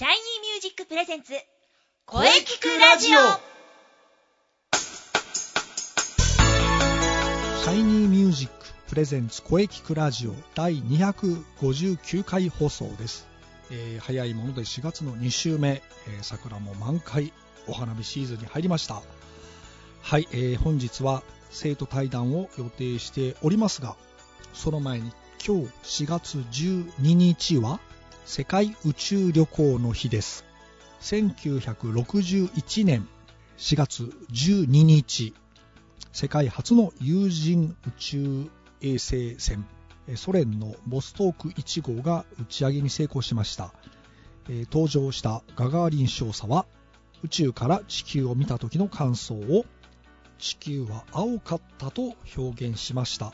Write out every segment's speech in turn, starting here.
シャイニーミュージック presents 声キクラジオ。シャイニーミュージック presents 声キクラジオ第259回放送です、えー早いもので4月の2週目、えー桜も満開お花見シーズンに入りました。はい、えー本日は生徒対談を予定しておりますがその前に今日4月12日は世界宇宙旅行の日です。1961年4月12日世界初の有人宇宙衛星船ソ連のボストーク1号が打ち上げに成功しました、登場したガガーリン少佐は宇宙から地球を見た時の感想を地球は青かったと表現しました。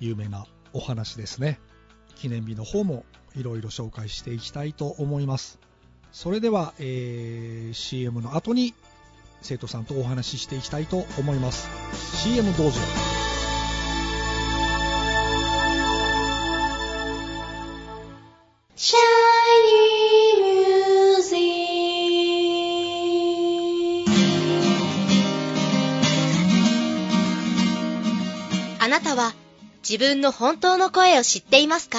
有名なお話ですね。記念日の方もいろいろ紹介していきたいと思います。それでは、えー CM の後に生徒さんとお話ししていきたいと思います。CM どうぞシャイニーミュージックあなたは自分の本当の声を知っていますか？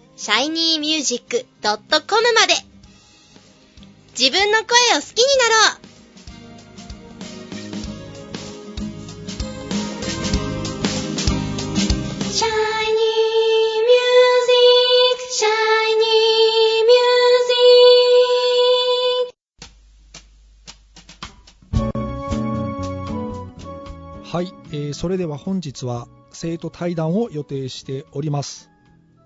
shinymusic.com まで。自分の声を好きになろう。Shiny music, shiny music. はい、えーそれでは本日は生徒対談を予定しております、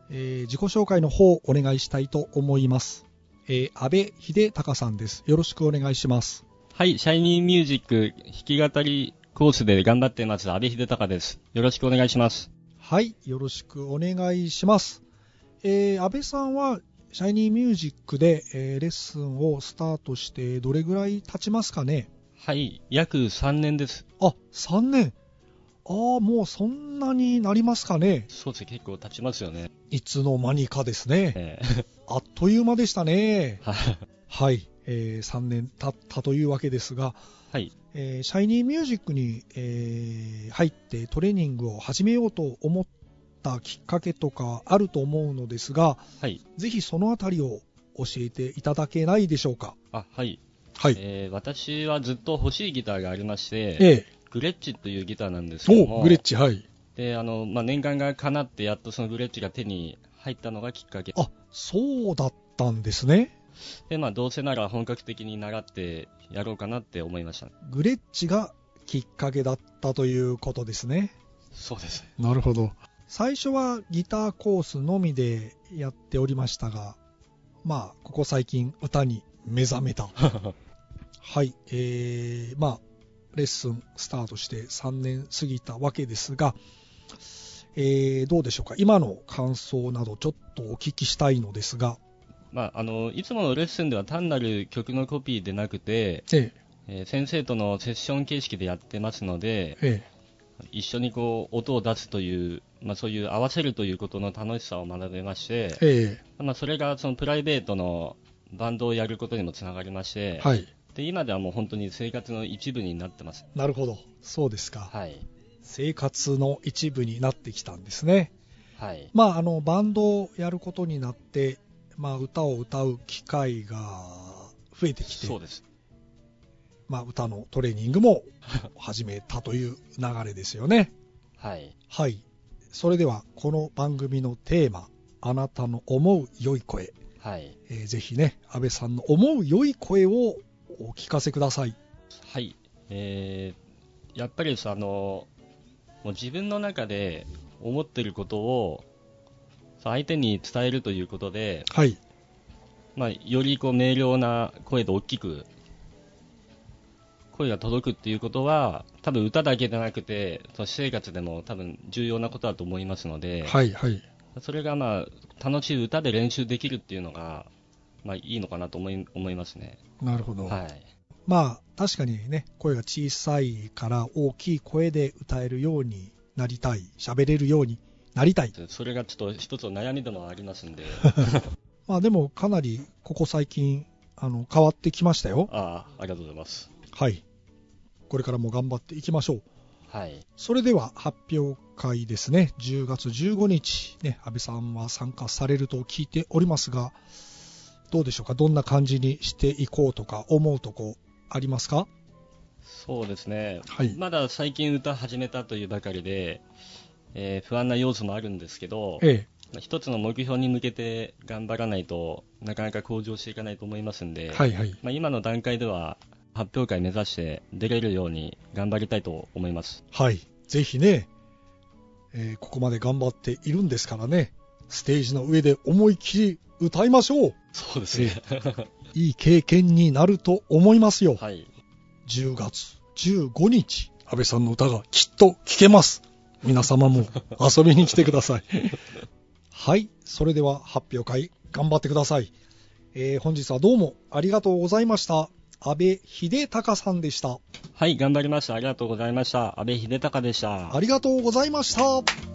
えー自己紹介の方お願いしたいと思います、えー安倍秀隆さんですよろしくお願いしますはい、シャイニーミュージック弾き語りコースで頑張っています、安倍秀隆です。よろしくお願いします。はいよろしくお願いします、えー安倍さんはシャイニーミュージックで、えーレッスンをスタートしてどれぐらい経ちますかね？はい、約3年です。あ3年ああもうそんなになりますかね。そうですね、結構経ちますよね。いつの間にかですね。えあっという間でしたね。ー はい。はい、え3年経ったというわけですが、はい、えーシャイニーミュージックに、えー入ってトレーニングを始めようと思ったきっかけとかあると思うのですが、はい、ぜひそのあたりを教えていただけないでしょうか。あ、はい。はい。えー私はずっと欲しいギターがありまして、えグレッチというギターなんですけえども、おグレッチ、はい。で、あの、まあ、念願が叶ってやっとそのグレッチが手に入ったのがきっかけ。あ、そうだったんですね。で、まあ、どうせなら本格的に習ってやろうかなって思いました。グレッチがきっかけだったということですね。そうです。なるほど。最初はギターコースのみでやっておりましたが、まあ、ここ最近歌に目覚めた。はい、えー、まあ、レッスンスタートして3年過ぎたわけですが、えー、どうでしょうか？今の感想などちょっとお聞きしたいのですが、まあ、あの、いつものレッスンでは単なる曲のコピーでなくて、ええ。ー先生とのセッション形式でやってますのでえ、、え。一緒にこう、音を出すという、まあそういう合わせるということの楽しさを学べましてえ、、え。まあそれがそのプライベートのバンドをやることにもつながりましてえ、はい。で、今ではもう本当に生活の一部になってます。なるほど。そうですか。はい。生活の一部になってきたんですね。はい。まあ、あの、バンドをやることになって、まあ、歌を歌う機会が増えてきて、そうです。まあ、歌のトレーニングも 始めたという流れですよね。はい。はい。それでは、この番組のテーマ、あなたの思う良い声、はい。えーぜひね、安倍さんの思う良い声をお聞かせください。はい。えー、やっぱりさ、あの、もう自分の中で思ってることを、さ相手に伝えるということで、はい。まあ、よりこう明瞭な声で大きく、声が届くっていうことは、多分歌だけでなくて、私生活でも多分重要なことだと思いますので、はい、はい。それがまあ、楽しい歌で練習できるっていうのが、まあいいのかなと思い思いますね。なるほど。はい。まあ、確かにね、声が小さいから大きい声で歌えるようになりたい、喋れるようになりたい。それがちょっと一つの悩みでもありますんで、まあでもかなりここ最近、あの、変わってきましたよ。ああ、ありがとうございます。はい。これからも頑張っていきましょう。はい。それでは発表会ですね。10月15日、ね、安倍さんは参加されると聞いておりますが、どうでしょうか？どんな感じにしていこうとか思うとこありますか？そうですね。はいまだ最近歌始めたというばかりで、えー不安な要素もあるんですけど、えまあ一つの目標に向けて頑張らないとなかなか向上していかないと思いますんで、え。はいはい。まあ、今の段階では発表会目指して出れるように頑張りたいと思います。はい。ぜひね、えーここまで頑張っているんですからね、ステージの上で思いっきり歌いましょう。そうですね。いい経験になると思いますよ。はい。10月15日、安倍さんの歌がきっと聴けます。皆様も 遊びに来てください。はい。それでは発表会頑張ってください。えー本日はどうもありがとうございました。安倍秀隆さんでした。はい、頑張りました。ありがとうございました。安倍秀隆でした。ありがとうございました。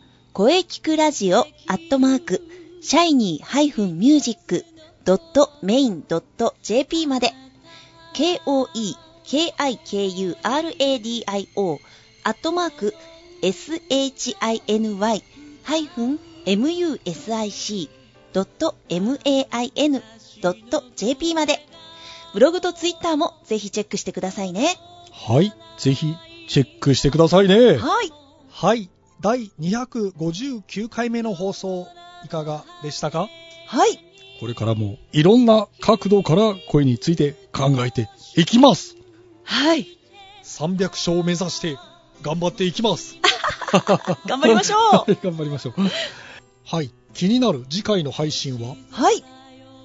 声聞くラジオアットマーク、シャイニー -music.main.jp まで、k-o-e-k-i-k-u-r-a-d-i-o アットマーク、shiny-music.main.jp まで、ブログとツイッターもぜひチェックしてくださいね。はい、ぜひチェックしてくださいね。はい。はい、第259回目の放送、いかがでしたか？はい。これからもいろんな角度から声について考えていきます。はい。300勝を目指して頑張っていきます。頑張りましょうはい 頑張りましょう。はい、気になる次回の配信は？はい。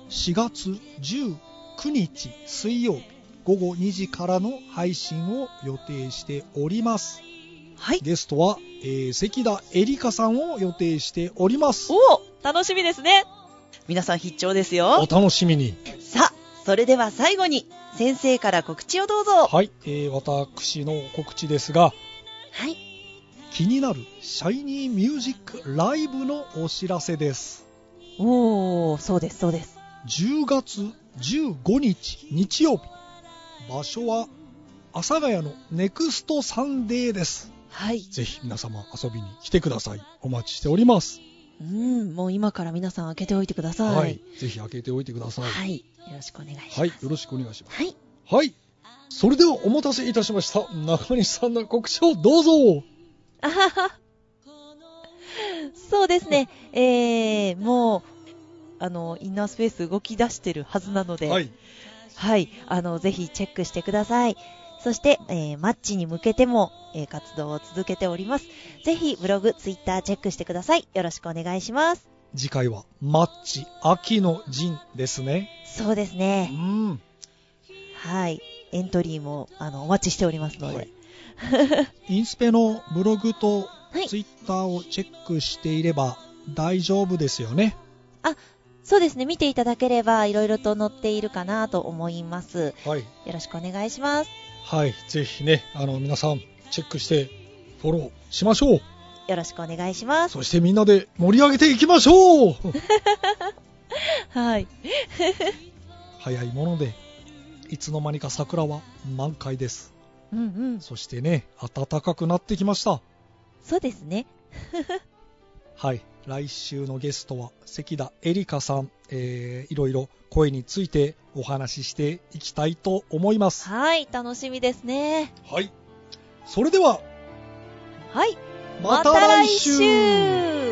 4月19日水曜日午後2時からの配信を予定しております。はい。ゲストは、えー関田絵里香さんを予定しております。お楽しみですね。皆さん必聴ですおよ。楽しみに。さあ、それでは最後に、先生から告知をどうぞ。はい、えー私の告知ですが、はい。気になるシャイニーミュージックライブのお知らせです。おー、そうです、そうです。10月15日日曜日。場所は阿佐ヶ谷のネクストサンデーです。はい。ぜひ皆様遊びに来てください。お待ちしております。うん、もう今から皆さん開けておいてください。はい。ぜひ開けておいてください。はい。よろしくお願いします。はい。よろしくお願いします。はい。はい。それではお待たせいたしました。中西さんの告知をどうぞ。あはは。そうですね。えー、もう、あの、インナースペース動き出してるはずなので、はい。はい。あの、ぜひチェックしてください。そして、えーマッチに向けても、えー活動を続けております。ぜひ、ブログ、ツイッターチェックしてください。よろしくお願いします。次回はマッチ秋の陣ですね。そうですうね。ん。はい。エントリーも、あの、お待ちしておりますので。はい インスペのブログとはいツイッターをチェックしていれば大丈夫ですよね。そうですね。見ていただければ、いろいろと載っているかなと思います。はい。よろしくお願いします。はい。ぜひね、あの、皆さんチェックしてフォローしましょう。よろしくお願いします。そしてみんなで盛り上げていきましょう はい。早いもので、いつの間にか桜は満開です。うんうん。そしてね、暖かくなってきました。そうですね。はい。来週のゲストは関田エリカさん、えー、いろいろ声についてお話ししていきたいと思います。はい、楽しみですね。はい。それでは、はい。また来週